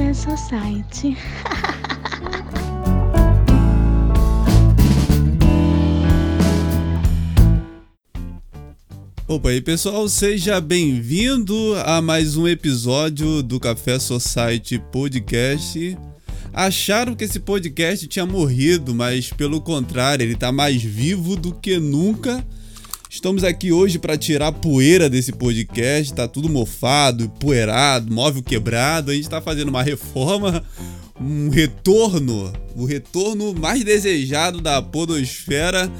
Café Society. Opa, aí pessoal, seja bem-vindo a mais um episódio do Café Society Podcast. Acharam que esse podcast tinha morrido, mas pelo contrário, ele tá mais vivo do que nunca. Estamos aqui hoje para tirar a poeira desse podcast, tá tudo mofado, poeirado, móvel quebrado. A gente tá fazendo uma reforma, um retorno, o retorno mais desejado da podosfera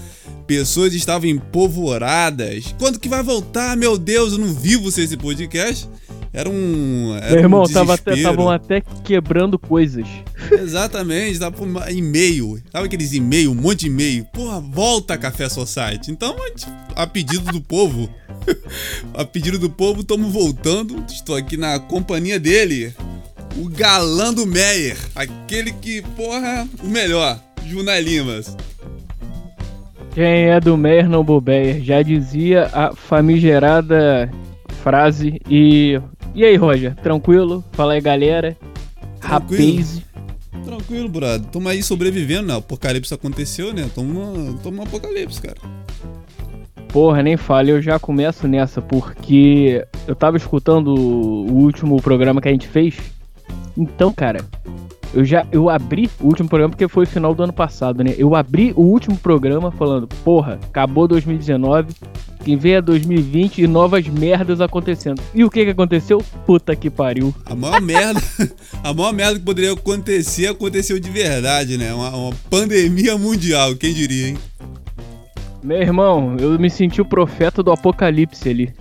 pessoas estavam empolvoradas. Quando que vai voltar? Meu Deus, eu não vivo sem esse podcast. Era um. Era Meu irmão, um estavam até, desespero. tavam até quebrando coisas. Exatamente, tava por e-mail. Sabe aqueles e-mail, um monte de e-mail? Porra, volta Café Society. Então, a pedido do povo, a pedido do povo, estamos voltando. Estou aqui na companhia dele, o galã do Meyer. Aquele que, porra, o melhor, Junai Limas. Quem é do Meyer não bobeia. Já dizia a famigerada frase. E. E aí, Roger? Tranquilo? Fala aí, galera. Tranquilo. Rapaz. Tranquilo, brother. Tamo aí sobrevivendo, né? O apocalipse aconteceu, né? Tamo, tamo apocalipse, cara. Porra, nem fale, eu já começo nessa, porque eu tava escutando o último programa que a gente fez. Então, cara, eu já eu abri o último programa porque foi o final do ano passado, né? Eu abri o último programa falando, porra, acabou 2019, quem vem é 2020 e novas merdas acontecendo. E o que que aconteceu? Puta que pariu. A maior merda, a maior merda que poderia acontecer aconteceu de verdade, né? Uma, uma pandemia mundial, quem diria, hein? Meu irmão, eu me senti o profeta do apocalipse ali.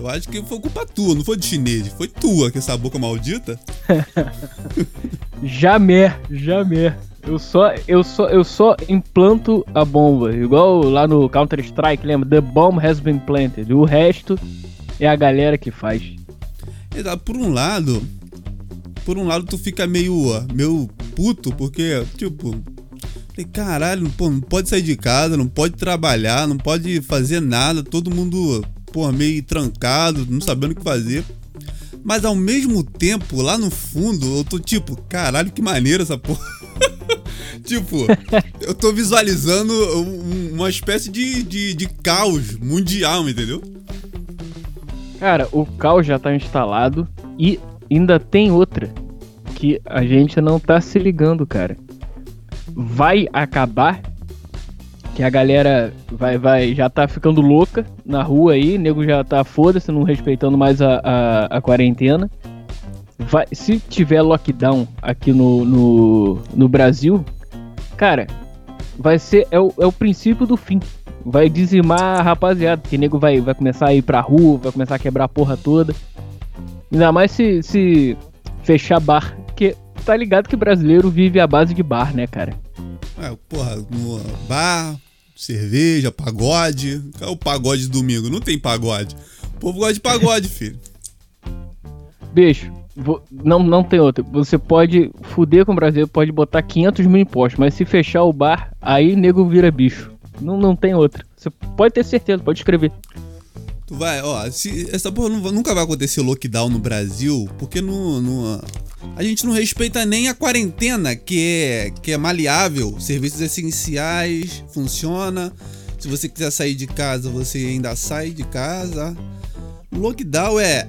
Eu acho que foi culpa tua, não foi de chinês, foi tua, que essa boca maldita. Jamais, jamais. Eu só, eu só, eu só implanto a bomba, igual lá no Counter Strike, lembra? The bomb has been planted. O resto é a galera que faz. Por um lado, por um lado tu fica meio, meio puto, porque, tipo, caralho, pô, não pode sair de casa, não pode trabalhar, não pode fazer nada, todo mundo, pô, meio trancado, não sabendo o que fazer. Mas ao mesmo tempo, lá no fundo, eu tô tipo, caralho, que maneiro essa porra. tipo, eu tô visualizando um- uma espécie de, de, de caos mundial, entendeu? Cara, o caos já tá instalado e ainda tem outra que a gente não tá se ligando, cara. Vai acabar que a galera vai, vai, já tá ficando louca na rua aí, nego já tá foda-se, não respeitando mais a, a, a quarentena. Vai, se tiver lockdown aqui no, no, no Brasil, cara, vai ser é o, é o princípio do fim. Vai dizimar a rapaziada, que nego vai, vai começar a ir pra rua, vai começar a quebrar a porra toda. Ainda mais se, se fechar bar, porque tá ligado que brasileiro vive à base de bar, né, cara? É, porra, no bar, cerveja, pagode. Qual é o pagode de domingo? Não tem pagode. O povo gosta de pagode, filho. Bicho, vo- não, não tem outra. Você pode fuder com o brasileiro, pode botar 500 mil impostos, mas se fechar o bar, aí nego vira bicho. Não, não tem outra. Você pode ter certeza, pode escrever. Tu vai, ó, se, essa porra não nunca vai acontecer lockdown no Brasil, porque no, no- a gente não respeita nem a quarentena, que é, que é maleável. Serviços essenciais, funciona. Se você quiser sair de casa, você ainda sai de casa. Lockdown é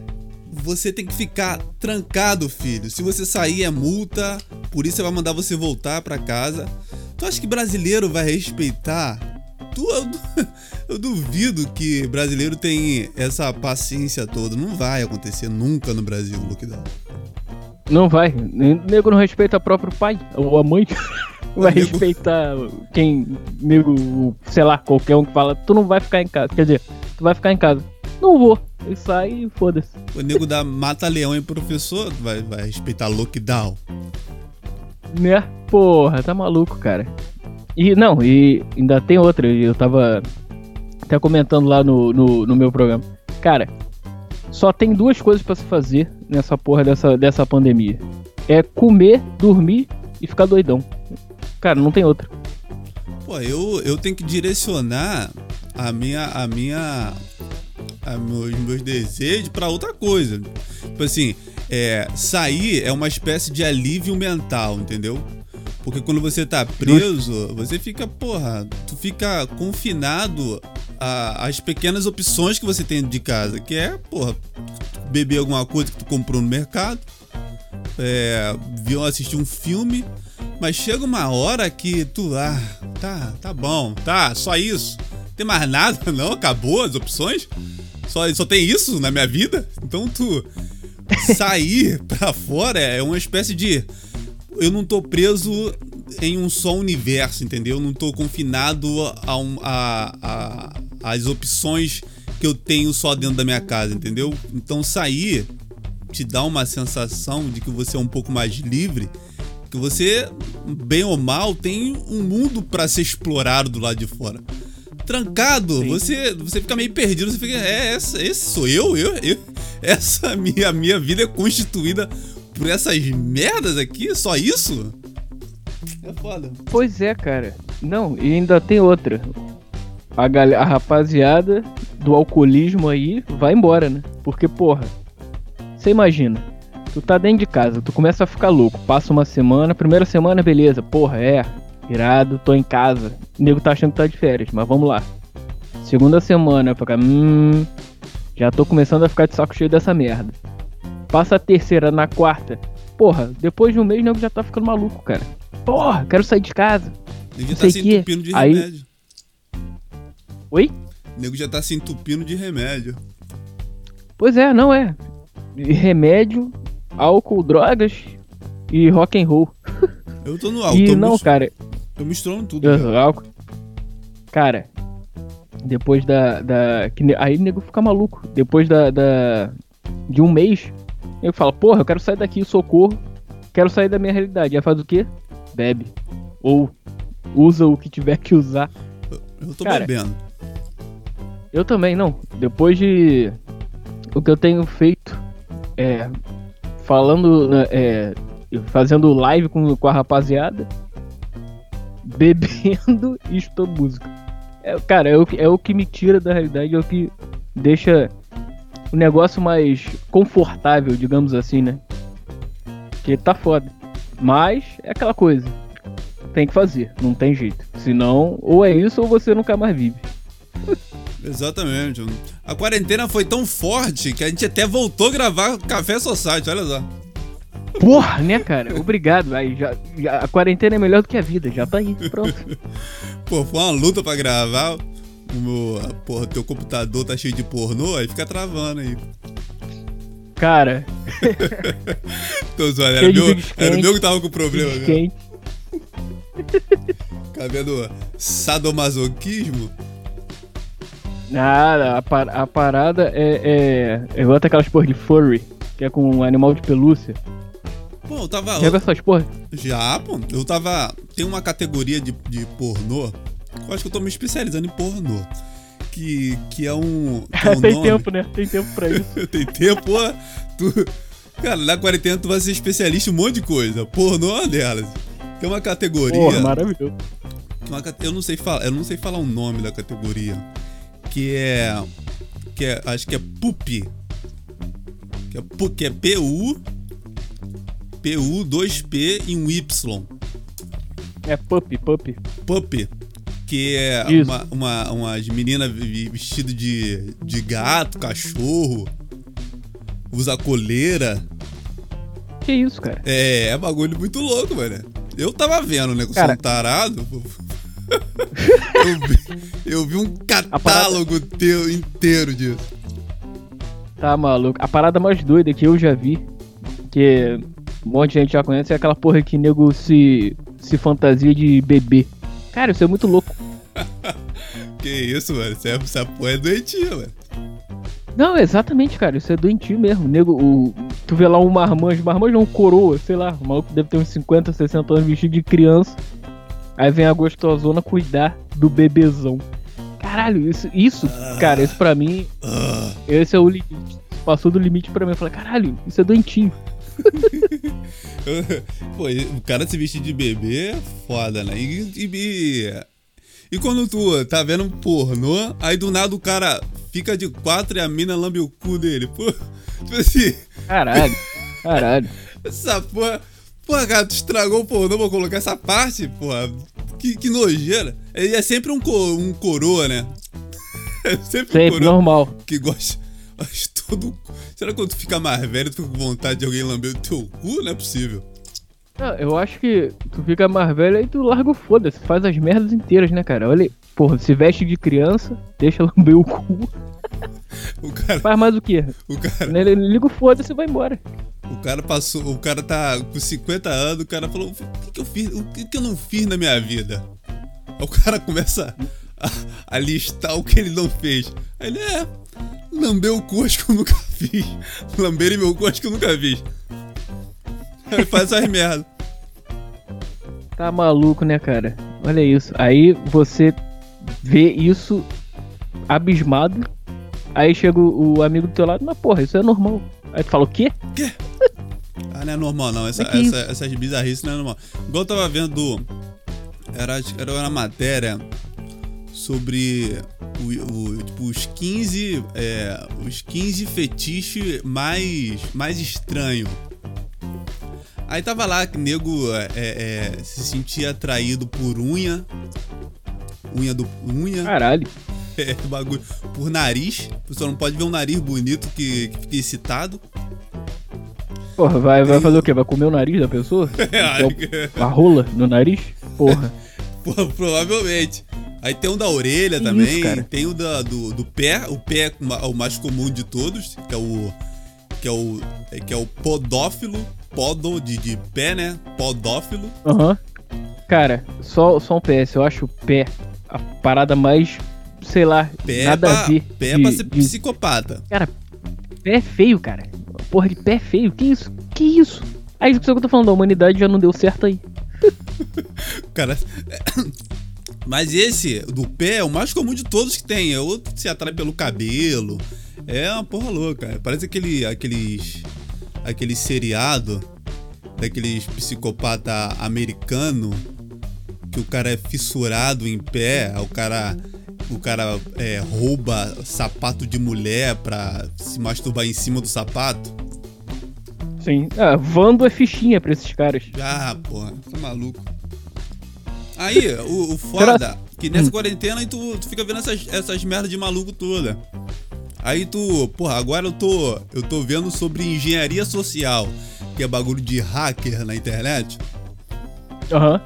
você tem que ficar trancado, filho. Se você sair é multa, por isso vai mandar você voltar pra casa. Tu acha que brasileiro vai respeitar? Tu, eu, eu duvido que brasileiro tem essa paciência toda. Não vai acontecer nunca no Brasil o lockdown. Não vai. Nego não respeita o próprio pai ou a mãe. Vai Nego- respeitar quem, nego, sei lá, qualquer um que fala, tu não vai ficar em casa. Quer dizer, tu vai ficar em casa. Não vou. E sai e foda-se. O nego da mata leão e professor vai, vai respeitar lockdown. Né? Porra, tá maluco, cara. E não, e ainda tem outra. Eu tava até comentando lá no, no, no meu programa. Cara, só tem duas coisas pra se fazer nessa porra dessa, dessa pandemia: é comer, dormir e ficar doidão. Cara, não tem outra. Pô, eu, eu tenho que direcionar a minha. a minha. A meus, meus desejos pra outra coisa. Tipo assim, é, sair é uma espécie de alívio mental, entendeu? Porque quando você tá preso, você fica, porra, tu fica confinado às pequenas opções que você tem de casa, que é, porra, beber alguma coisa que tu comprou no mercado, é, assistir um filme, mas chega uma hora que tu, ah, tá, tá bom, tá, só isso. Não tem mais nada, não, acabou as opções. Só, só tem isso na minha vida. Então tu sair pra fora é uma espécie de eu não tô preso em um só universo, entendeu? Eu não tô confinado a, um, a, a, as opções que eu tenho só dentro da minha casa, entendeu? Então sair te dá uma sensação de que você é um pouco mais livre, que você, bem ou mal, tem um mundo para ser explorado do lado de fora. Trancado, você você fica meio perdido, você fica, é, essa, esse sou eu, eu, eu essa minha minha vida é constituída por essas merdas aqui, só isso? É foda. Pois é, cara. Não, e ainda tem outra. A, gal a rapaziada do alcoolismo aí vai embora, né? Porque, porra, você imagina, tu tá dentro de casa, tu começa a ficar louco, passa uma semana, primeira semana, beleza, porra, é, irado, tô em casa. O nego tá achando que tá de férias, mas vamos lá. Segunda semana, fica, hum, já tô começando a ficar de saco cheio dessa merda. Passa a terceira na quarta. Porra, depois de um mês o nego já tá ficando maluco, cara. Porra, quero sair de casa. Nego tá se entupindo de Aí... remédio. Oi? O nego já tá se entupindo de remédio. Pois é, não é. Remédio, álcool, drogas e rock and roll. Eu tô no álcool. E não, mist... cara. Tô misturando tudo. Eu, cara. Álcool. Cara, depois da. da aí o nego fica maluco. Depois da, da. De um mês, eu falo, porra, eu quero sair daqui, socorro. Quero sair da minha realidade. Aí faz o quê? Bebe. Ou usa o que tiver que usar. Eu tô Cara, bebendo. Eu também, não. Depois de. O que eu tenho feito é. Falando. Né, é, fazendo live com, com a rapaziada. Bebendo e estou música. É, cara, é o, é o que me tira da realidade, é o que deixa o negócio mais confortável, digamos assim, né? Que tá foda. Mas é aquela coisa. Tem que fazer, não tem jeito. Senão, ou é isso ou você nunca mais vive. Exatamente. A quarentena foi tão forte que a gente até voltou a gravar Café Society, olha só. Porra, né, cara? Obrigado. Aí, já, já, a quarentena é melhor do que a vida, já tá aí, pronto. Pô, foi uma luta pra gravar o meu, porra, teu computador tá cheio de pornô, aí fica travando aí. Cara. Tô zoando, era, meu, era o meu que tava com problema, né? Tá vendo sadomasoquismo? Nada, a, par a parada é, é. Eu gosto daquelas porra de furry, que é com um animal de pelúcia. Pô, eu tava. Já viu essas porra? Já, pô. Eu tava. Tem uma categoria de, de pornô eu acho que eu tô me especializando em pornô. Que, que é um. Que é um Tem nome... tempo, né? Tem tempo pra isso. Tem tempo, pô. Tu... Cara, na quarentena tu vai ser especialista em um monte de coisa. Pornô é uma delas. Que é uma categoria. Porra, maravilhoso. Uma, eu, não sei falar, eu não sei falar o nome da categoria. Que é. Que é. Acho que é PUP. Que é, que é PU. PU, 2P e um Y. É pup, pup. Pup que é uma, uma, umas meninas vestidas de, de gato, cachorro, usa coleira. Que isso, cara? É, é bagulho muito louco, mano. Eu tava vendo, né? Com cara... um tarado. eu, vi, eu vi um catálogo parada... teu inteiro disso. Tá maluco. A parada mais doida que eu já vi, que um monte de gente já conhece, é aquela porra que nego se, se fantasia de bebê. Cara, isso é muito louco. que isso, mano? Essa, essa porra é doentia, mano. Não, exatamente, cara. Isso é doentio mesmo. Nego, o, tu vê lá um marmanjo, marmanjo não, um coroa, sei lá. O maluco deve ter uns 50, 60 anos vestido de criança. Aí vem a gostosona cuidar do bebezão. Caralho, isso, isso ah, cara, isso pra mim. Ah, esse é o limite. Passou do limite pra mim. Eu falei, caralho, isso é doentio. Pô, o cara se vestir de bebê é foda, né? E, e, e, quando tu tá vendo um pornô, aí do nada o cara fica de quatro e a mina lambe o cu dele. Pô, tipo assim. Caralho. Caralho. Essa porra. Porra, cara, tu estragou o pornô pra colocar essa parte, porra. Que, que nojeira. Ele é sempre um, co- um coroa, né? É sempre, um Sempre, coroa normal. que gosta. Mas todo. Será que quando tu fica mais velho, tu fica com vontade de alguém lamber o teu cu? Não é possível. Ah, eu acho que tu fica mais velho aí tu larga o foda-se, faz as merdas inteiras, né, cara? Olha, aí, porra, se veste de criança, deixa lamber o cu, O cara. faz mais o quê? O cara, Né, Liga o foda-se e vai embora. o cara passou. O cara tá com 50 anos, o cara falou: o que, que eu fiz? O que, que eu não fiz na minha vida? Aí o cara começa a, a listar o que ele não fez. Aí ele é. Lamber o cu, acho que eu nunca fiz. Lamber meu cu, acho que eu nunca fiz. Aí ele faz essas merdas. Tá maluco, né, cara? Olha isso. Aí você vê isso abismado. Aí chega o, o amigo do teu lado, mas porra, isso é normal. Aí tu fala, o quê? Ah, não é normal não. Essa, que essa- essas bizarrices não é normal. Igual eu tava vendo. Era, era uma matéria sobre o, o- tipo, os 15. é, os 15 fetiches mais, mais estranhos. Aí tava lá que nego é, é, se sentia atraído por unha. Unha do. Unha. Caralho. É, bagulho. Por nariz. Você só não pode ver um nariz bonito que, que fica excitado. Porra, vai, vai fazer o quê? Vai comer o nariz da pessoa? É, A rola no nariz? Porra. Provavelmente. Aí tem um da orelha Que também, isso, cara? tem o da, do, do pé, o pé é o mais comum de todos, que é o que é o que é o podófilo, podo de, de pé, né? Podófilo. Aham. Cara, só, só um PS. Eu acho o pé a parada mais, sei lá, Pé nada é pra, a ver. pé é de- pra ser de- psicopata. Cara, pé é feio, cara. Porra de pé é feio. Que isso? Que isso? Aí isso que eu tô falando, a humanidade já não deu certo aí. Cara, mas esse do pé é o mais comum de todos que tem. É outro que se atrai pelo cabelo. É uma porra louca. Parece aquele aqueles aquele seriado daqueles psicopata americano que o cara é fissurado em pé, o cara o cara é, rouba sapato de mulher pra se masturbar em cima do sapato. Sim. Ah, Vando é fichinha pra esses caras. Ah, porra, tá maluco. Aí, o, o foda, que nessa quarentena aí tu, tu fica vendo essas, essas merdas de maluco toda. Aí tu, porra, agora eu tô, eu tô vendo sobre engenharia social, que é bagulho de hacker na internet. Aham.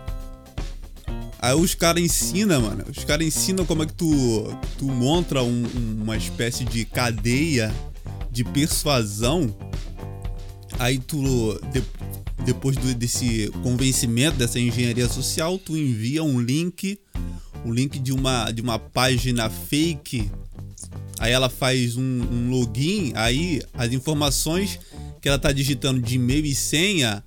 Aí os caras ensinam, mano. Os caras ensinam como é que tu, tu monta um- uma espécie de cadeia de persuasão. Aí tu, de- depois do- desse convencimento dessa engenharia social, tu envia um link, o link de uma, de uma página fake. Aí ela faz um, um login, aí as informações que ela tá digitando de e-mail e senha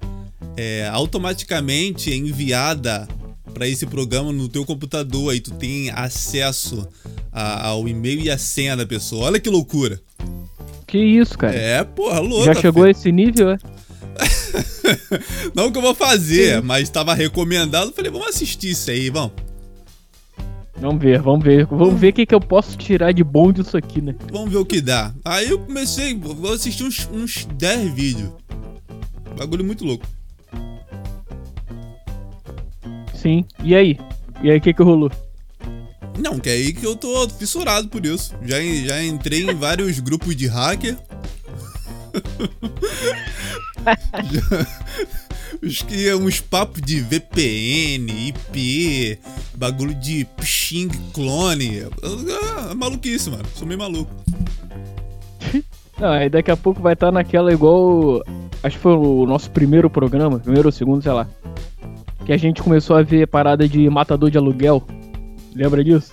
é automaticamente é enviada para esse programa no teu computador. Aí tu tem acesso a- ao e-mail e a senha da pessoa. Olha que loucura. Que isso, cara. É, porra, louca. Já chegou a esse nível, é? Não que eu vou fazer, mas tava recomendado. Falei, vamos assistir isso aí, vamos. Vamos ver, vamos ver. Vamos ver o que, que eu posso tirar de bom disso aqui, né? Vamos ver o que dá. Aí eu comecei, vou assistir uns, uns 10 vídeos. Bagulho muito louco. Sim. E aí? E aí, o que que rolou? Não, que é aí que eu tô fissurado por isso. Já, já entrei em vários grupos de hacker. Os que uns papos de VPN, IP, bagulho de ping clone. Ah, é maluquice, mano. Sou meio maluco. Não, aí daqui a pouco vai estar naquela igual. Acho que foi o nosso primeiro programa, primeiro ou segundo, sei lá. Que a gente começou a ver parada de matador de aluguel. Lembra disso?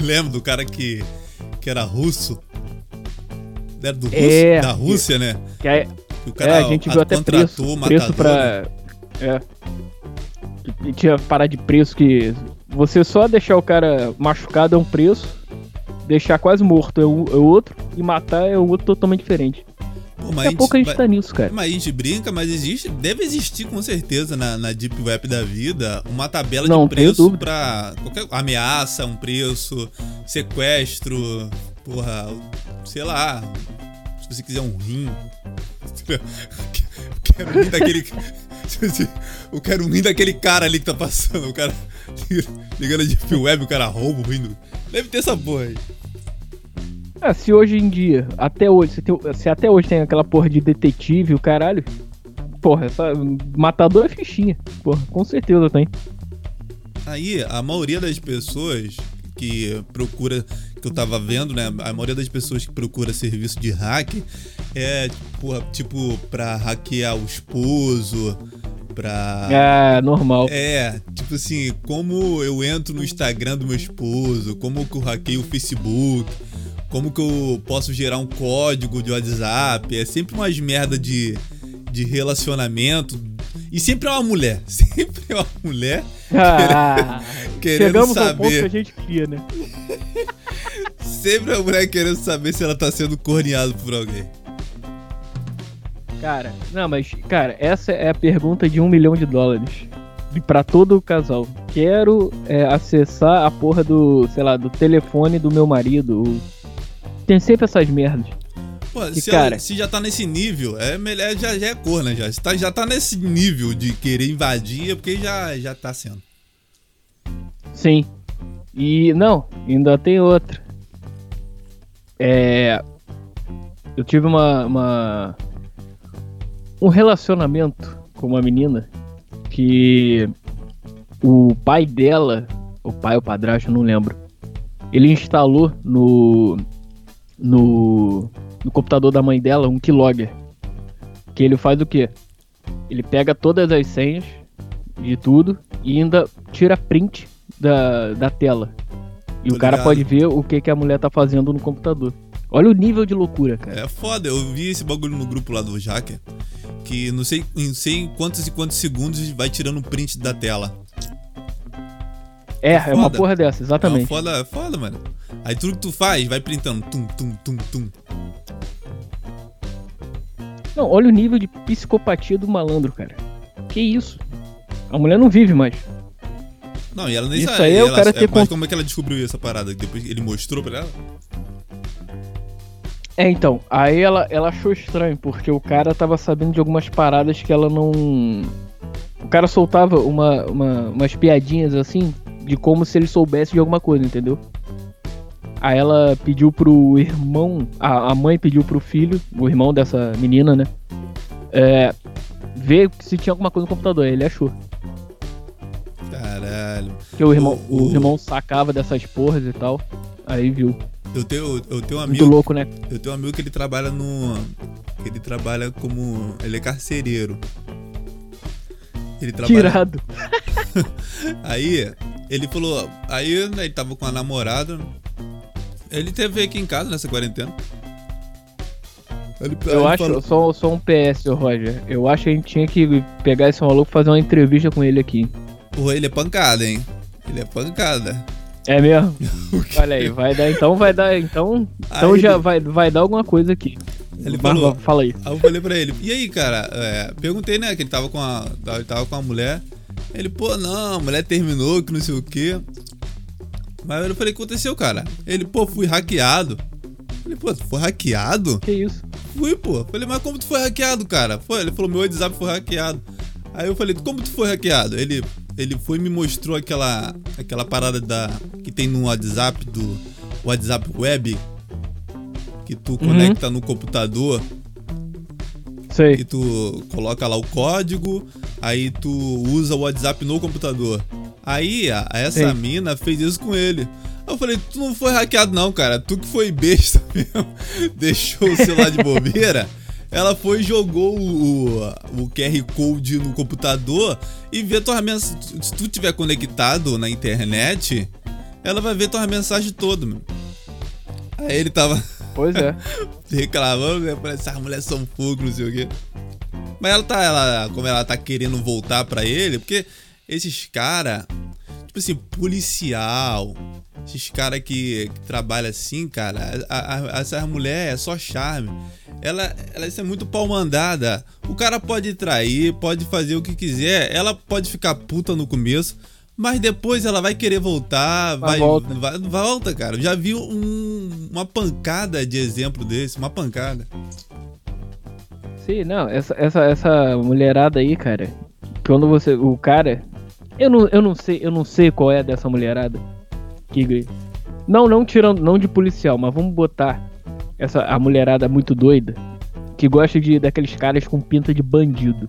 Lembra do cara que, que era russo? Era do É. da Rússia, né? Que Que o é, a gente viu até preço. contratou Preço matador, né? pra. É. E tinha parada de preço que. Você só deixar o cara machucado é um preço, deixar quase morto é, um- é outro, e matar é outro totalmente diferente. Pô, mas Daqui a pouco a gente vai- tá nisso, cara. Mas a gente brinca, mas existe, deve existir com certeza na, na Deep Web da vida uma tabela Não, de preço pra qualquer ameaça, um preço, sequestro, porra, sei lá, se você quiser um rim. quero rir daquele. eu quero rir daquele cara ali que tá passando. O cara ligando de fio web, o cara roubo rindo. Deve ter essa porra aí. Ah, se hoje em dia, até hoje, se, tem, se até hoje tem aquela porra de detetive, o caralho. Porra, essa matador é fichinha. Porra, com certeza tem. Aí, a maioria das pessoas que procura, que eu tava vendo, né? A maioria das pessoas que procura serviço de hack é, tipo, tipo pra hackear o esposo, pra. É, normal. É, tipo assim, como eu entro no Instagram do meu esposo, como que eu hackeio o Facebook, como que eu posso gerar um código de WhatsApp. É sempre umas merda de, de relacionamento. E sempre é uma mulher. Sempre é uma mulher ah, querendo, chegamos saber. ao ponto que a gente queria, né? sempre é uma mulher querendo saber se ela tá sendo corneada por alguém. Cara, não, mas, cara, essa é a pergunta de um milhão de dólares. para todo o casal. Quero é, acessar a porra do, sei lá, do telefone do meu marido. Tem sempre essas merdas. Pô, se, cara, se já tá nesse nível, é melhor, já, já é cor, né? Já, se tá, já tá nesse nível de querer invadir, é porque já, já tá sendo. Sim. E não, ainda tem outra. É. Eu tive uma, uma um relacionamento com uma menina que o pai dela, o pai ou padrasto, não lembro, ele instalou no, no, no computador da mãe dela um keylogger. Que ele faz o quê? Ele pega todas as senhas de tudo e ainda tira print da, da tela. E Tô o cara ligado. pode ver o que, que a mulher tá fazendo no computador. Olha o nível de loucura, cara. É foda, eu vi esse bagulho no grupo lá do Jacker que não sei, não sei em quantos e quantos segundos vai tirando print da tela. É, é, é uma porra dessa, exatamente. É foda, foda, mano. Aí tudo que tu faz, vai printando. Tum, tum, tum, tum. Não, olha o nível de psicopatia do malandro, cara. Que isso? A mulher não vive mais. Não, e ela nem isso sabe. Aí é o cara é, ter mas como é que ela descobriu essa parada? Depois ele mostrou pra ela? É, então, aí ela, ela achou estranho, porque o cara tava sabendo de algumas paradas que ela não. O cara soltava uma, uma, umas piadinhas assim, de como se ele soubesse de alguma coisa, entendeu? Aí ela pediu pro irmão, a, a mãe pediu pro filho, o irmão dessa menina, né? É, ver se tinha alguma coisa no computador. Aí ele achou. Caralho. Que o irmão, o, o... o irmão sacava dessas porras e tal. Aí viu. Eu tenho, eu tenho um amigo. Muito louco, né? Eu tenho um amigo que ele trabalha no. Ele trabalha como. Ele é carcereiro. Ele trabalha. Tirado. aí, ele falou. Aí, né, ele tava com a namorada. Ele teve aqui em casa nessa quarentena. Ele, eu acho, falou... só, só um PS, Roger. Eu acho que a gente tinha que pegar esse maluco e fazer uma entrevista com ele aqui. Porra, ele é pancada, hein? Ele é pancada. É mesmo? Olha aí, vai dar então, vai dar então. Então aí já ele... vai, vai dar alguma coisa aqui. Ele falou, fala aí. Aí eu falei pra ele, e aí, cara? É, perguntei, né, que ele tava com a. Ele tava com a mulher. Ele, pô, não, a mulher terminou, que não sei o quê. Mas eu falei, o que aconteceu, cara? Ele, pô, fui hackeado. Eu falei, pô, tu foi hackeado? Que isso? Fui, pô. Eu falei, mas como tu foi hackeado, cara? Foi, ele falou, meu WhatsApp foi hackeado. Aí eu falei, como tu foi hackeado? Ele, ele foi e me mostrou aquela, aquela parada da, que tem no WhatsApp, do WhatsApp Web, que tu uhum. conecta no computador. Sei. E tu coloca lá o código, aí tu usa o WhatsApp no computador. Aí a, essa Sim. mina fez isso com ele. Eu falei, tu não foi hackeado não, cara. Tu que foi besta mesmo. Deixou o celular de bobeira. Ela foi e jogou o, o QR Code no computador e vê tua mensagem. Se tu tiver conectado na internet, ela vai ver tua mensagem toda, meu. Aí ele tava. Pois é. reclamando, né? Parece essas mulheres são fogo, não sei o quê. Mas ela tá, ela, como ela tá querendo voltar pra ele, porque esses caras, tipo assim, policial, esses caras que, que trabalham assim, cara, a, a, essas mulheres é só charme. Ela, ela é muito pau mandada. O cara pode trair, pode fazer o que quiser. Ela pode ficar puta no começo, mas depois ela vai querer voltar. Vai, volta. Vai, volta, cara. já vi um, uma pancada de exemplo desse, uma pancada. Sim, não, essa, essa, essa mulherada aí, cara. Quando você. O cara. Eu não, eu não sei, eu não sei qual é dessa mulherada. Que. Não, não tirando, não de policial, mas vamos botar essa a mulherada muito doida que gosta de daqueles caras com pinta de bandido.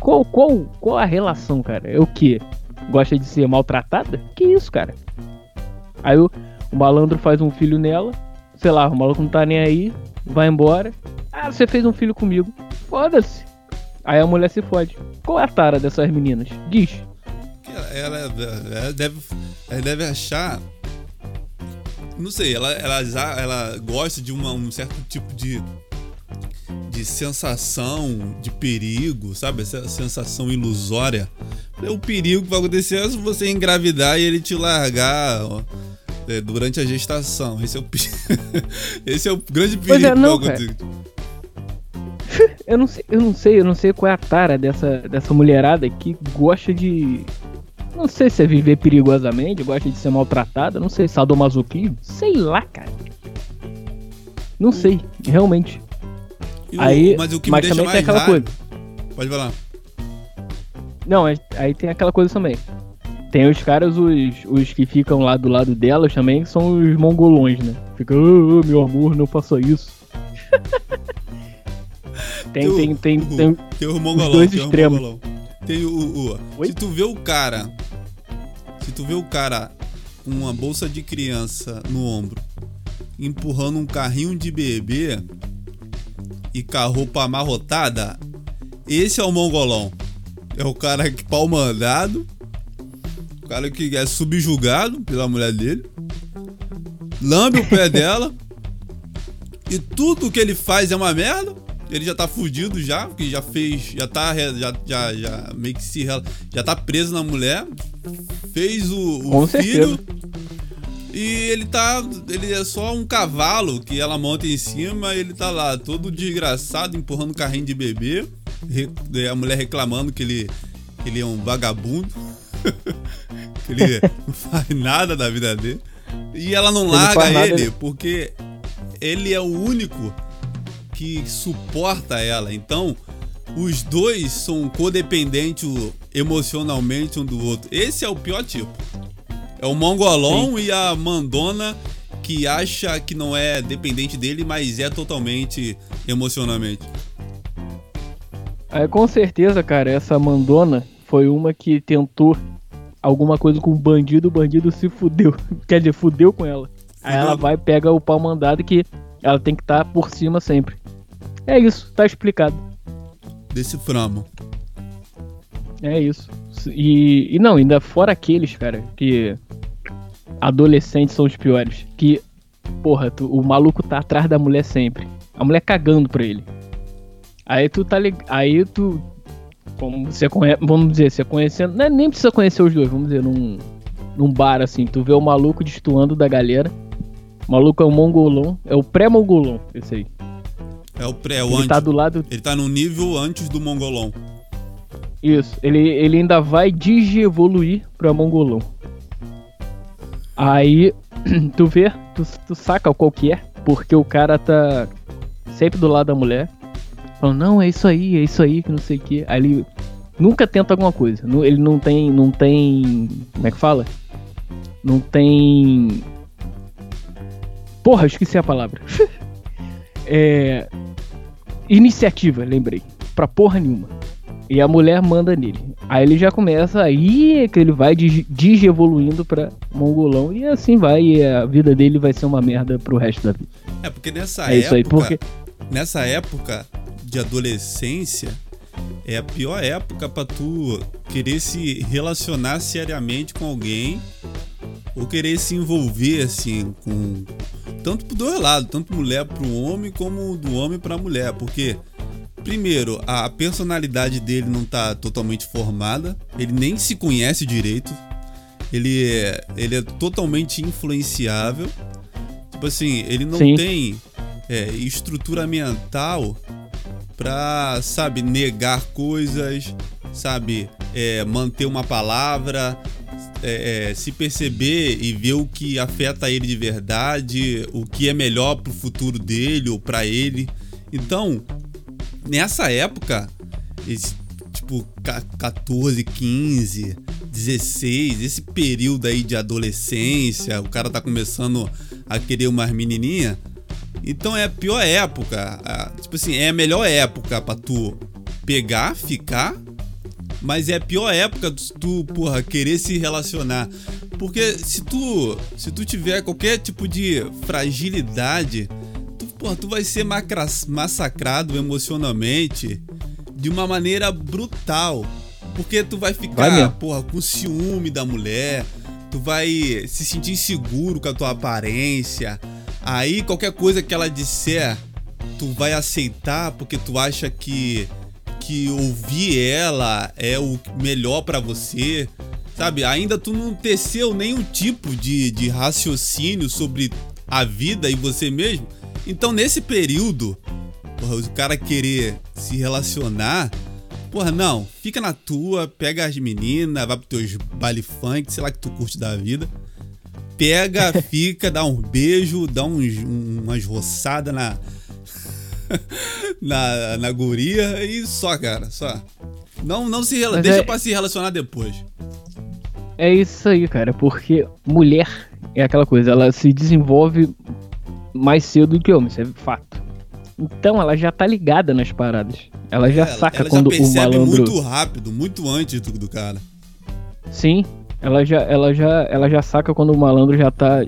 Qual qual qual a relação, cara? É o que? Gosta de ser maltratada? Que isso, cara? Aí o, o malandro faz um filho nela, sei lá, o maluco não tá nem aí, vai embora. Ah, você fez um filho comigo. Foda-se. Aí a mulher se fode. Qual é a tara dessas meninas? Diz. Ela, ela, deve, ela deve achar. Não sei, ela, ela, ela gosta de uma, um certo tipo de. de sensação de perigo, sabe? Essa sensação ilusória. O perigo que vai acontecer é se você engravidar e ele te largar. Ó é, durante a gestação. Esse é o, esse é o grande perigo é, não, eu não sei, eu não sei, eu não sei qual é a tara dessa, dessa mulherada que gosta de. Não sei se é viver perigosamente, gosta de ser maltratada, não sei, sadomasoquismo, sei lá, cara. Não o... sei, realmente. O... Aí, mas o que mas também tem aquela raro... coisa. Pode falar. Não, aí tem aquela coisa também. Tem os caras, os, os que ficam lá do lado delas também, que são os mongolões, né? Fica, oh, meu amor, não faça isso. tem, tem, tem, tem, tem, tem o mongolão, os dois extremos. O tem o, o se tu vê o cara, se tu vê o cara com uma bolsa de criança no ombro, empurrando um carrinho de bebê e com a roupa amarrotada, esse é o mongolão. É o cara que pau mandado, cara que é subjugado pela mulher dele, lambe o pé dela, e tudo que ele faz é uma merda. Ele já tá fudido já, porque já fez, já tá, já, já, já meio que se, já tá preso na mulher, fez o, o filho, e ele tá, ele é só um cavalo que ela monta em cima, ele tá lá todo desgraçado, empurrando carrinho de bebê, a mulher reclamando que ele, que ele é um vagabundo. ele não faz nada da vida dele. E ela não ele larga ele, porque ele é o único que suporta ela. Então, os dois são codependentes emocionalmente um do outro. Esse é o pior tipo. É o mongolão Sim. e a mandona que acha que não é dependente dele, mas é totalmente emocionalmente. É, com certeza, cara, essa mandona foi uma que tentou alguma coisa com o bandido, o bandido se fudeu. Quer dizer, fudeu com ela. Aí ela vai, pega o pau mandado que ela tem que estar tá por cima sempre. É isso, tá explicado. Deciframos. É isso. E, e não, ainda fora aqueles, cara, que adolescentes são os piores. Que, porra, tu, o maluco tá atrás da mulher sempre. A mulher cagando pra ele. Aí tu tá ligado. Aí tu, como você conhece, vamos dizer, você conhecendo, é, nem precisa conhecer os dois, vamos dizer, num, num bar assim, tu vê o maluco destoando da galera. O maluco é o mongolão, é o pré-mongolão, esse aí. É o pré, o ele antes. tá do lado. Ele tá no nível antes do mongolão. Isso, ele, ele ainda vai digievoluir pra mongolão. Aí, tu vê, tu, tu saca qual que é, porque o cara tá sempre do lado da mulher. Falando, não, é isso aí, é isso aí, que não sei o que. Aí ele nunca tenta alguma coisa. Ele não tem. Não tem. Como é que fala? Não tem. Porra, esqueci a palavra. é. Iniciativa, lembrei. Pra porra nenhuma. E a mulher manda nele. Aí ele já começa aí que ele vai digievoluindo pra mongolão e assim vai. E a vida dele vai ser uma merda pro resto da vida. É porque nessa é época. Isso aí, porque... Nessa época, de adolescência é a pior época para tu querer se relacionar seriamente com alguém ou querer se envolver assim com tanto pro dois lados, tanto mulher pro homem como do homem pra mulher, porque primeiro, a personalidade dele não tá totalmente formada, ele nem se conhece direito. Ele é, ele é totalmente influenciável. Tipo assim, ele não Sim. tem é, estrutura mental pra, sabe, negar coisas, sabe, é, manter uma palavra, é, é, se perceber e ver o que afeta ele de verdade, o que é melhor pro futuro dele ou para ele. Então, nessa época, esse, tipo, 14, 15, 16, esse período aí de adolescência, o cara tá começando a querer umas menininhas. Então é a pior época. Tipo assim, é a melhor época pra tu pegar, ficar. Mas é a pior época de tu, porra, querer se relacionar. Porque se tu, se tu tiver qualquer tipo de fragilidade, tu, porra, tu vai ser massacrado emocionalmente de uma maneira brutal. Porque tu vai ficar, vai porra, com ciúme da mulher, tu vai se sentir inseguro com a tua aparência. Aí qualquer coisa que ela disser, tu vai aceitar porque tu acha que que ouvir ela é o melhor para você. Sabe, ainda tu não teceu nenhum tipo de, de raciocínio sobre a vida e você mesmo. Então, nesse período, porra, o cara querer se relacionar, porra, não, fica na tua, pega as meninas, vai pro teus baile funk, sei lá que tu curte da vida. Pega, fica, dá um beijo, dá uns, umas roçadas na, na, na guria e só, cara, só. Não, não se Mas deixa é... pra se relacionar depois. É isso aí, cara, porque mulher é aquela coisa, ela se desenvolve mais cedo do que homem, isso é fato. Então ela já tá ligada nas paradas. Ela já é, saca ela quando já o malandro. muito rápido, muito antes do, do cara. Sim, ela já, ela já, ela já saca quando o malandro já tá.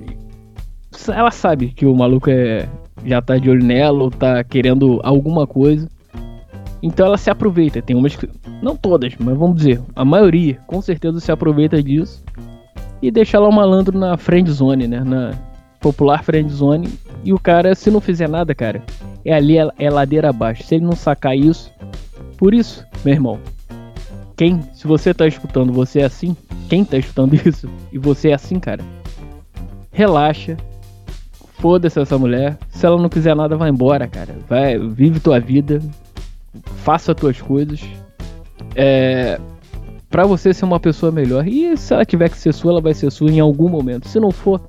Ela sabe que o maluco é já tá de olho nela ou tá querendo alguma coisa. Então ela se aproveita. Tem umas que. Não todas, mas vamos dizer, a maioria com certeza se aproveita disso. E deixa lá o malandro na friend zone, né? Na popular friend zone. E o cara, se não fizer nada, cara, é ali, é, é ladeira abaixo. Se ele não sacar isso. Por isso, meu irmão, quem, se você tá escutando, você é assim, quem tá escutando isso e você é assim, cara, relaxa, foda-se essa mulher. Se ela não quiser nada, vai embora, cara. Vai, vive tua vida, faça tuas coisas. É, para você ser uma pessoa melhor. E se ela tiver que ser sua, ela vai ser sua em algum momento. Se não for,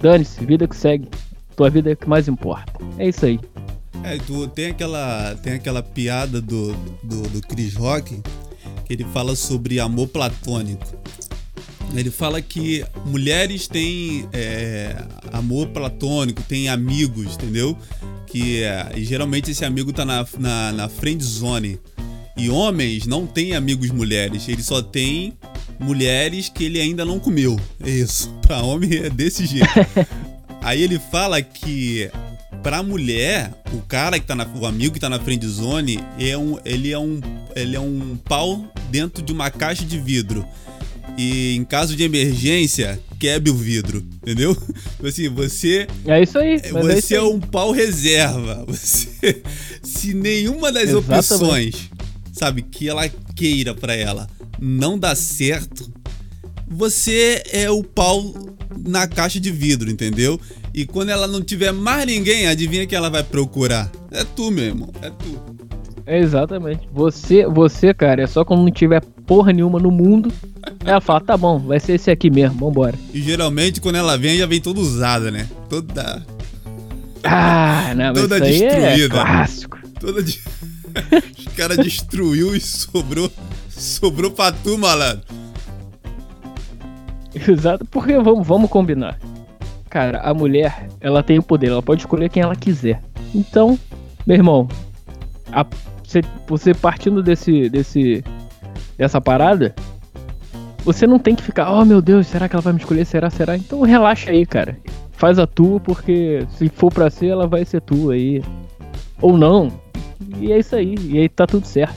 dane-se, vida que segue. Tua vida é o que mais importa. É isso aí. É, tu tem aquela, tem aquela piada do, do, do Chris Rock que ele fala sobre amor platônico. Ele fala que mulheres têm é, amor platônico, têm amigos, entendeu? Que é, e geralmente esse amigo tá na, na, na friend zone. E homens não têm amigos mulheres, ele só tem mulheres que ele ainda não comeu. É isso. Pra homem é desse jeito. Aí ele fala que pra mulher, o cara que tá na, o amigo que tá na friend zone, é um, ele é um, ele é um pau dentro de uma caixa de vidro e em caso de emergência, quebre o vidro, entendeu? Tipo assim, você. É isso aí. É você é, é, um pau reserva. Você, se nenhuma das Exatamente. opções, sabe, que ela queira para ela não dá certo, você é o pau na caixa de vidro, entendeu? E quando ela não tiver mais ninguém, adivinha que ela vai procurar? É tu mesmo, é tu. Exatamente. Você, você, cara, é só quando não tiver porra nenhuma no mundo. Ela fala, tá bom, vai ser esse aqui mesmo, vambora. E geralmente quando ela vem, já vem toda usada, né? Toda. Ah, não, toda mas isso destruída. Aí é clássico. Toda de... Os caras destruiu e sobrou. Sobrou pra tu, malandro. Exato, porque vamos, vamos combinar. Cara, a mulher, ela tem o poder, ela pode escolher quem ela quiser. Então, meu irmão, a, você, você partindo desse, desse, dessa parada, você não tem que ficar, oh meu Deus, será que ela vai me escolher? Será, será? Então relaxa aí, cara. Faz a tua, porque se for pra ser, ela vai ser tua aí. Ou não. E é isso aí. E aí tá tudo certo.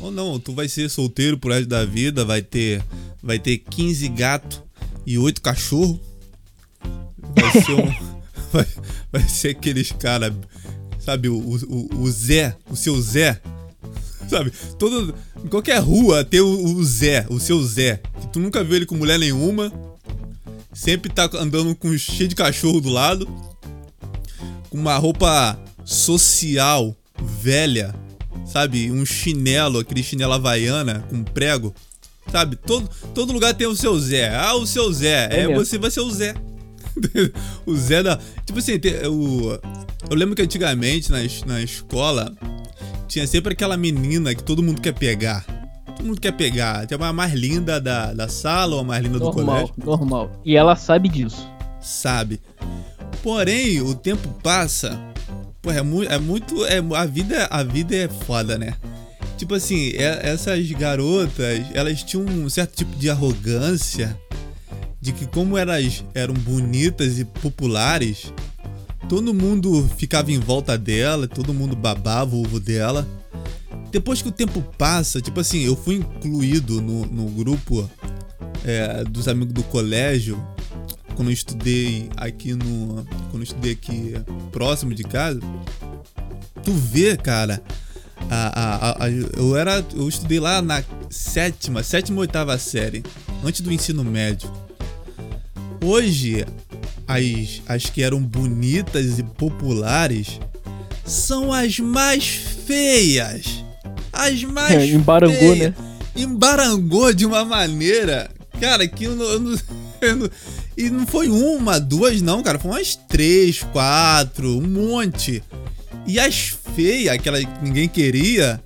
Ou não, tu vai ser solteiro por resto da vida, vai ter, vai ter 15 gatos e 8 cachorros. Vai ser um. vai, vai ser aqueles caras sabe, o, o, o Zé, o seu Zé, sabe? Todo, em qualquer rua tem o, o, Zé, o seu Zé, que tu nunca viu ele com mulher nenhuma, sempre tá andando com cheio de cachorro do lado, com uma roupa social velha, sabe? Um chinelo, aquele chinelo havaiana com prego, sabe? Todo, todo lugar tem o seu Zé. Ah, o seu Zé. É, é você vai ser o Zé. o Zé da. Tipo assim, tem, o, eu lembro que antigamente na, na escola tinha sempre aquela menina que todo mundo quer pegar. Todo mundo quer pegar. Tem a mais linda da, da sala ou a mais linda do Normal, colégio. normal. E ela sabe disso. Sabe? Porém, o tempo passa. Pô, é, mu é muito. É, a, vida, a vida é foda, né? Tipo assim, é- essas garotas, elas tinham um certo tipo de arrogância de que como elas eram bonitas e populares, todo mundo ficava em volta dela, todo mundo babava o ovo dela. Depois que o tempo passa, tipo assim, eu fui incluído no, no grupo é, dos amigos do colégio quando eu estudei aqui no. Quando eu estudei aqui próximo de casa. Tu vê, cara. A, a, a- eu era. Eu estudei lá na sétima, sétima ou oitava série. Antes do ensino médio. Hoje, as, as que eram bonitas e populares são as mais feias. As mais É, embarangou, feias. né? Embarangou de uma maneira, cara, que eu não, eu não- eu não- E não foi uma, duas, não, cara. Foi umas três, quatro, um monte. E as feias, aquela que ninguém queria,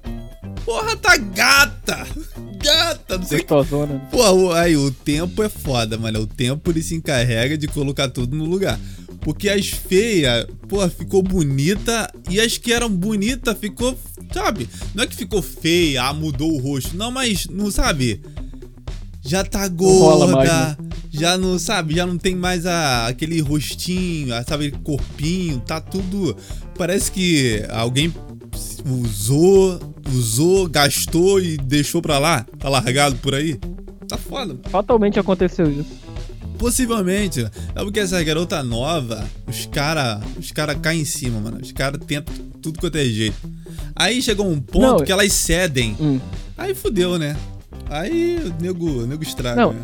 porra, tá gata! Gata, não sei o que. Né? Pô, aí o tempo é foda, mano. O tempo ele se encarrega de colocar tudo no lugar. Porque as feias, pô, ficou bonita e as que eram bonitas ficou, sabe? Não é que ficou feia, ah, mudou o rosto. Não, mas não sabe? Já tá gorda, né? já não sabe, já não tem mais a, aquele rostinho, a, sabe, corpinho, tá tudo. Parece que alguém usou, usou, gastou e deixou pra lá, tá largado por aí. Tá foda. Fatalmente aconteceu isso. Possivelmente. É porque essa garota nova, os cara, os cara caem em cima, mano. Os cara tentam tudo quanto é jeito. Aí chegou um ponto Não, que elas cedem. Hum. Aí fudeu, né? Aí o nego, o nego estraga, Não. né?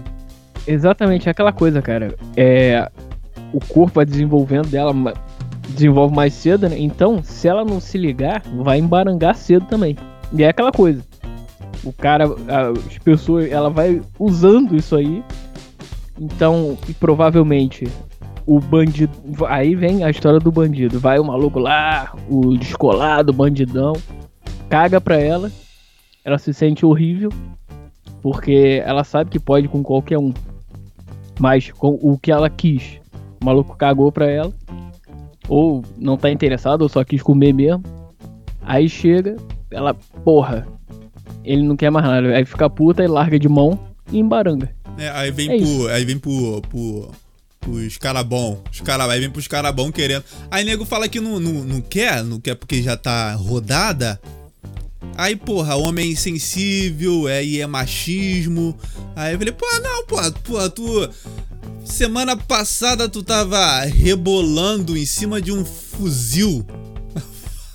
Exatamente, é aquela coisa, cara. É. O corpo vai desenvolvendo dela, desenvolve mais cedo, né? Então, se ela não se ligar, vai embarangar cedo também. E é aquela coisa. O cara, as pessoas, ela vai usando isso aí. Então, e provavelmente o bandido. Aí vem a história do bandido. Vai o maluco lá, o descolado, o bandidão, caga pra ela. Ela se sente horrível. Porque ela sabe que pode com qualquer um. Mas com o que ela quis, o maluco cagou pra ela. Ou não tá interessado, ou só quis comer mesmo. Aí chega, ela, porra, ele não quer mais nada. Aí fica puta e larga de mão e embaranga. É, aí vem É pro. Aí vem pro. pro pros cara bom. Os cara, aí vem pros cara bom querendo. Aí nego fala que não, não, não quer, não quer porque já tá rodada. Aí, porra, homem insensível, aí é machismo. Aí eu falei, pô, não, porra, porra, tu. Semana passada tu tava rebolando em cima de um fuzil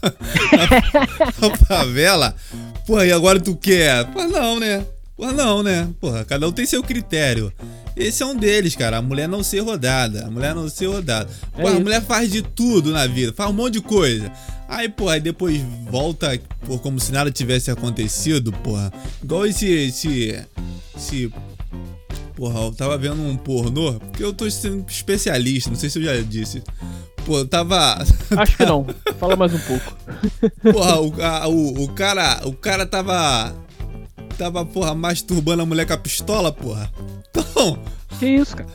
na, na favela. Porra, e agora tu quer? Porra, não, né? Porra, não, né? Porra, cada um tem seu critério. Esse é um deles, cara. A mulher não ser rodada. A mulher não ser rodada. É Porra, a mulher faz de tudo na vida. Faz um monte de coisa. Aí, porra, aí depois volta pô, como se nada tivesse acontecido, porra. Igual esse. esse. esse. Porra, eu tava vendo um pornô, porque eu tô sendo especialista, não sei se eu já disse. Pô, eu tava. Acho que não. Fala mais um pouco. Porra, o, a- o, o cara. O cara tava. Tava, porra, masturbando a mulher com a pistola, porra. Então. Que isso, cara?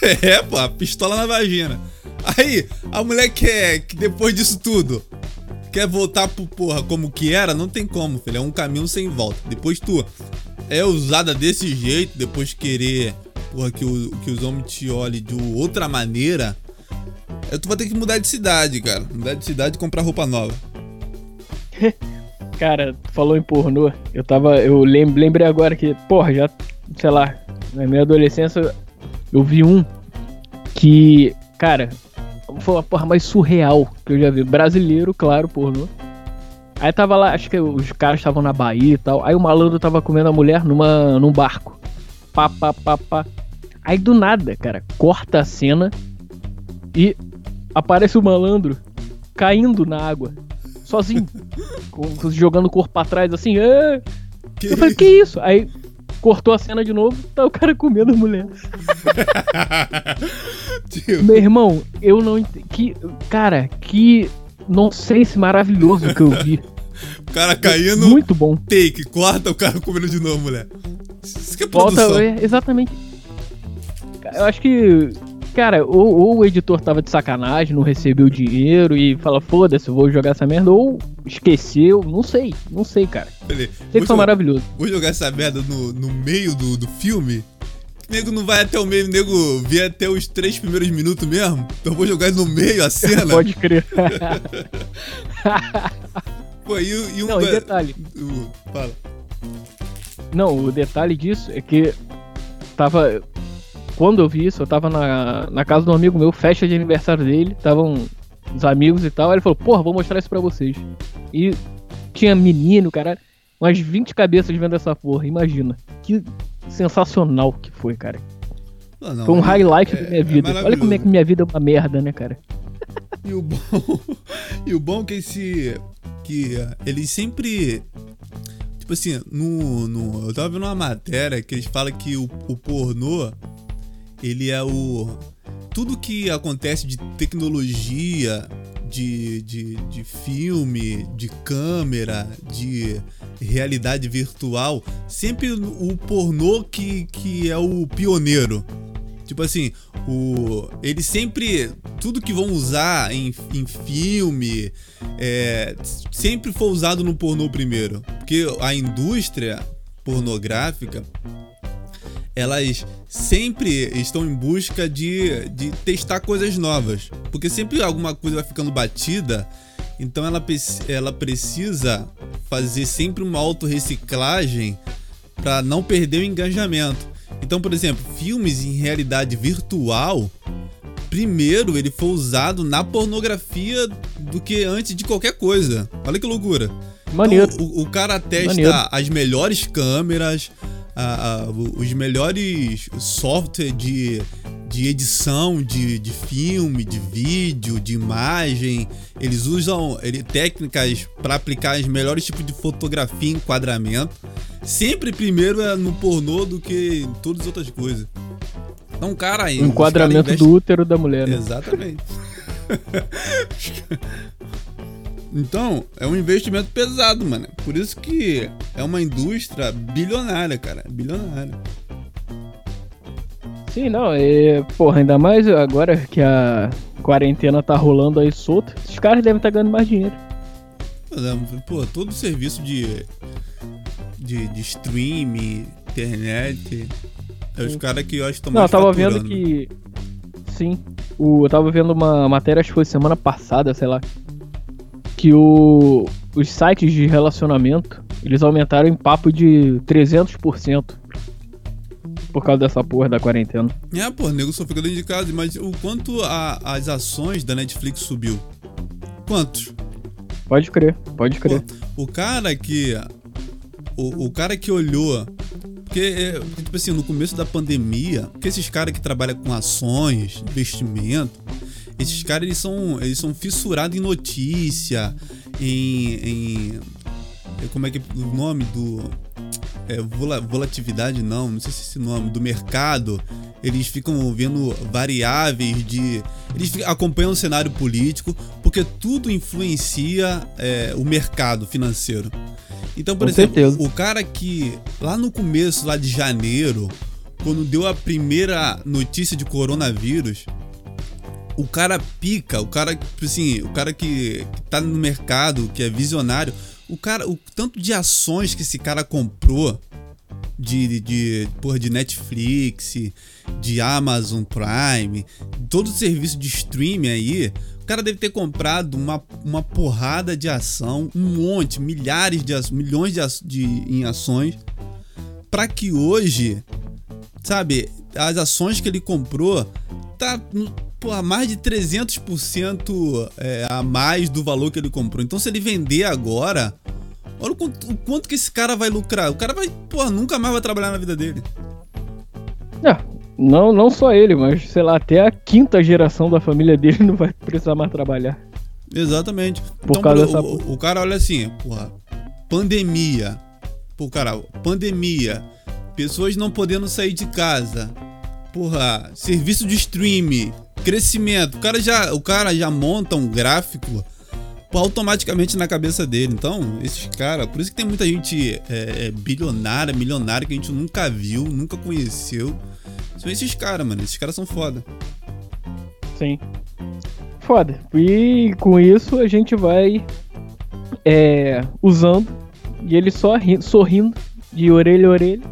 É, pô, pistola na vagina. Aí, a mulher quer que depois disso tudo quer voltar pro porra como que era, não tem como, filho. É um caminho sem volta. Depois tu é usada desse jeito, depois querer, porra, que, o, que os homens te olhem de outra maneira, é, tu vai ter que mudar de cidade, cara. Mudar de cidade e comprar roupa nova. Cara, tu falou em pornô. Eu tava. Eu lem- lembrei agora que, porra, já. Sei lá. Na minha adolescência eu vi um que. Cara, foi a porra mais surreal que eu já vi. Brasileiro, claro, pornô. Aí tava lá, acho que os caras estavam na Bahia e tal. Aí o malandro tava comendo a mulher numa, num barco. Pá, pá, pá, pá. Aí do nada, cara, corta a cena e aparece o malandro caindo na água. Sozinho. com- jogando o corpo pra trás assim. "Ah!" Que Eu falei, que isso? Aí cortou a cena de novo, tá o cara comendo a mulher. Meu irmão, eu não entendi. Que, cara, que nonsense maravilhoso que eu vi. O cara caindo. Muito bom. Take, corta o cara comendo de novo, mulher. Isso que é Volta, é, exatamente. Eu acho que, cara, ou, ou o editor tava de sacanagem, não recebeu o dinheiro e fala, foda-se, eu vou jogar essa merda, ou esqueceu, não sei, não sei, cara. Sei que foi maravilhoso. vou jogar essa merda no, no meio do, do filme. Nego não vai até o meio, o nego vê até os três primeiros minutos mesmo. Então eu vou jogar no meio a cena. Pode crer. Pô, e, o- e um. não, e detalhe. o- fala. Não, o detalhe disso é que tava. Quando eu vi isso, eu tava na, na casa de um amigo meu, festa de aniversário dele, estavam os amigos e tal. Aí ele falou, porra, vou mostrar isso pra vocês. E tinha menino, cara, umas 20 cabeças vendo essa porra, imagina. Que sensacional que foi, cara. Não, não, Foi um é- highlight é- da minha é vida. Olha como é que minha vida é uma merda, né, cara? E o bom, e o bom que esse que eh, ele sempre tipo assim, no, no eu tava vendo uma matéria que eles falam que o, o pornô ele é o tudo que acontece de tecnologia, de, de, de filme, de câmera, de realidade virtual, sempre o pornô que, que é o pioneiro. Tipo assim, o, ele sempre. Tudo que vão usar em, em filme é, sempre foi usado no pornô primeiro. Porque a indústria pornográfica elas sempre estão em busca de, de testar coisas novas. Porque sempre alguma coisa vai ficando batida, então ela, ela precisa fazer sempre uma autorreciclagem para não perder o engajamento. Então, por exemplo, filmes em realidade virtual, primeiro ele foi usado na pornografia do que antes de qualquer coisa. Olha que loucura. Maneiro. Então, o, o cara testa Maneiro. as melhores câmeras, a- a- os melhores software de, de edição de, de filme, de vídeo, de imagem. Eles usam ele, técnicas para aplicar os melhores tipos de fotografia e enquadramento. Sempre primeiro é no pornô do que em todas as outras coisas. Então, cara aí. Enquadramento caras do útero da mulher, né? Exatamente. então, é um investimento pesado, mano. Por isso que é uma indústria bilionária, cara. Bilionária. Sim, não, é. Porra, ainda mais agora que a quarentena tá rolando aí solta. Esses caras devem estar ganhando mais dinheiro. Pô, todo serviço de, de, de streaming, internet. É os caras que eu acho que estão Não, eu tava vendo que. Sim. O, eu tava vendo uma matéria, acho que foi semana passada, sei lá. Que o, os sites de relacionamento eles aumentaram em papo de 300%. Por causa dessa porra da quarentena. É, pô, o nego só fica dentro de casa. Mas o quanto a- as ações da Netflix subiu? Quantos? Pode crer, pode crer. O cara que. O, o cara que olhou. Porque, é, tipo assim, no começo da pandemia, porque esses caras que trabalham com ações, investimento, esses caras eles são, eles são fissurados em notícia, em. em como é que é o nome do. É, vola- volatilidade não, não sei se é esse nome, do mercado. Eles ficam vendo variáveis de. Eles acompanham o cenário político, porque tudo influencia é, o mercado financeiro. Então, por Com exemplo, certeza. o cara que lá no começo, lá de janeiro, quando deu a primeira notícia de coronavírus, o cara pica, o cara, assim, o cara que, que tá no mercado, que é visionário, o cara, o tanto de ações que esse cara comprou de, de, de, porra, de Netflix, de Amazon Prime, todo o serviço de streaming aí, o cara deve ter comprado uma, uma porrada de ação, um monte, milhares de aço- milhões de, de em ações, para que hoje, sabe, as ações que ele comprou tá porra, mais de 300% é, a mais do valor que ele comprou. Então se ele vender agora, olha o quanto, o quanto que esse cara vai lucrar. O cara vai, porra, nunca mais vai trabalhar na vida dele. É, não, não só ele, mas sei lá, até a quinta geração da família dele não vai precisar mais trabalhar. Exatamente. Por causa o, dessa o, o cara olha assim, porra, pandemia. Pô, cara, pandemia. Pessoas não podendo sair de casa. Porra, serviço de streaming, crescimento. O cara já, o cara já monta um gráfico automaticamente na cabeça dele. Então, esses caras, por isso que tem muita gente é, é, bilionária, milionária que a gente nunca viu, nunca conheceu. São esses caras, mano. Esses caras são foda. Sim. Foda. E com isso a gente vai é, usando e ele só rindo, sorrindo de orelha a orelha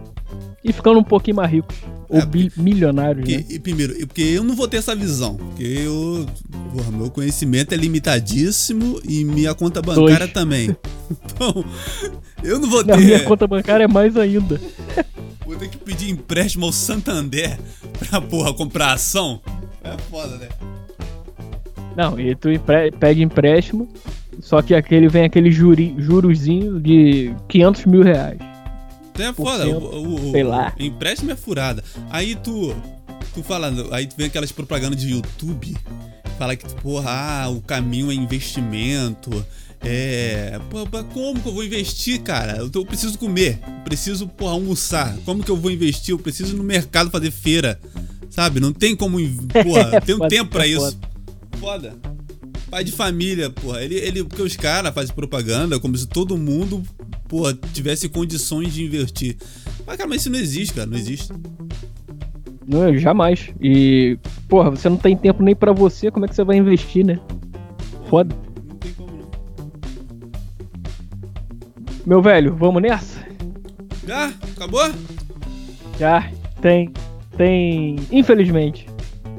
e ficando um pouquinho mais rico. Ou É, bi- milionário, Porque, né? e primeiro, porque eu não vou ter essa visão. Porque eu. Porra, meu conhecimento é limitadíssimo e minha conta bancária Dois. também. Então, eu não vou Na minha ter. conta bancária é mais ainda. Vou ter que pedir empréstimo ao Santander pra, porra, comprar ação. É foda, né? Não, e tu empre- pede empréstimo, só que aquele vem aquele juri, jurozinho de 500 mil reais. Então é foda. O, o- o- sei lá. Empréstimo é furada. Aí tu. Tu fala. Aí tu vê aquelas propagandas de YouTube. Fala que, porra, ah, o caminho é investimento. É. Mas como que eu vou investir, cara? Eu, tô- eu preciso comer. Eu preciso, porra, almoçar. Como que eu vou investir? Eu preciso ir no mercado fazer feira. Sabe? Não tem como. Porra, tem um tempo pra isso. Foda. Pai de família, porra. Ele, ele, porque os caras fazem propaganda como se todo mundo, porra, tivesse condições de investir. Mas, cara, mas isso não existe, cara. Não existe. Não, jamais. E, porra, você não tem tempo nem pra você, como é que você vai investir, né? Foda. Não tem como não. Meu velho, vamos nessa? Já? Acabou? Já tem. Tem. Infelizmente.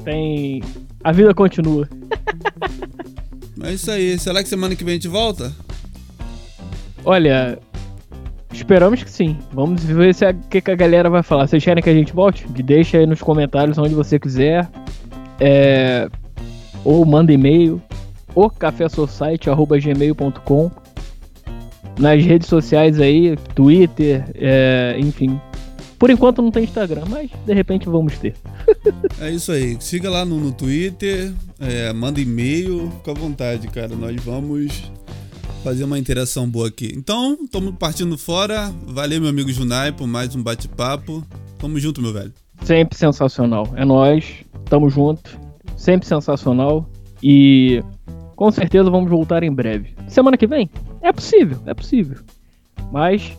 Tem. A vida continua. Mas é isso aí. Será que semana que vem a gente volta? Olha. Esperamos que sim. Vamos ver se o que, que a galera vai falar. Vocês querem que a gente volte? Deixa aí nos comentários onde você quiser. É, ou manda e-mail. Ou cafésociety.gmail.com Nas redes sociais aí, Twitter, é, enfim. Por enquanto não tem Instagram, mas de repente vamos ter. É isso aí. Siga lá no, no Twitter, é, manda e-mail, fica à vontade, cara. Nós vamos fazer uma interação boa aqui. Então, estamos partindo fora. Valeu, meu amigo Junai, por mais um bate-papo. Tamo junto, meu velho. Sempre sensacional. É nóis. Tamo junto. Sempre sensacional. E com certeza vamos voltar em breve. Semana que vem? É possível, é possível. Mas,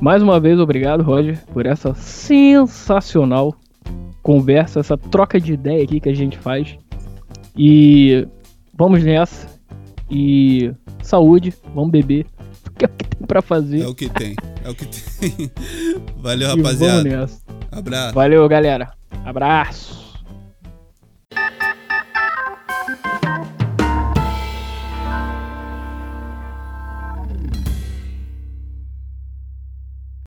mais uma vez, obrigado, Roger, por essa sensacional conversa, essa troca de ideia aqui que a gente faz. E vamos nessa. E saúde, vamos beber. Porque é o que tem pra fazer. É o que tem. É o que tem. Valeu, E vamos rapaziada. nessa. Abraço. Valeu, galera. Abraço.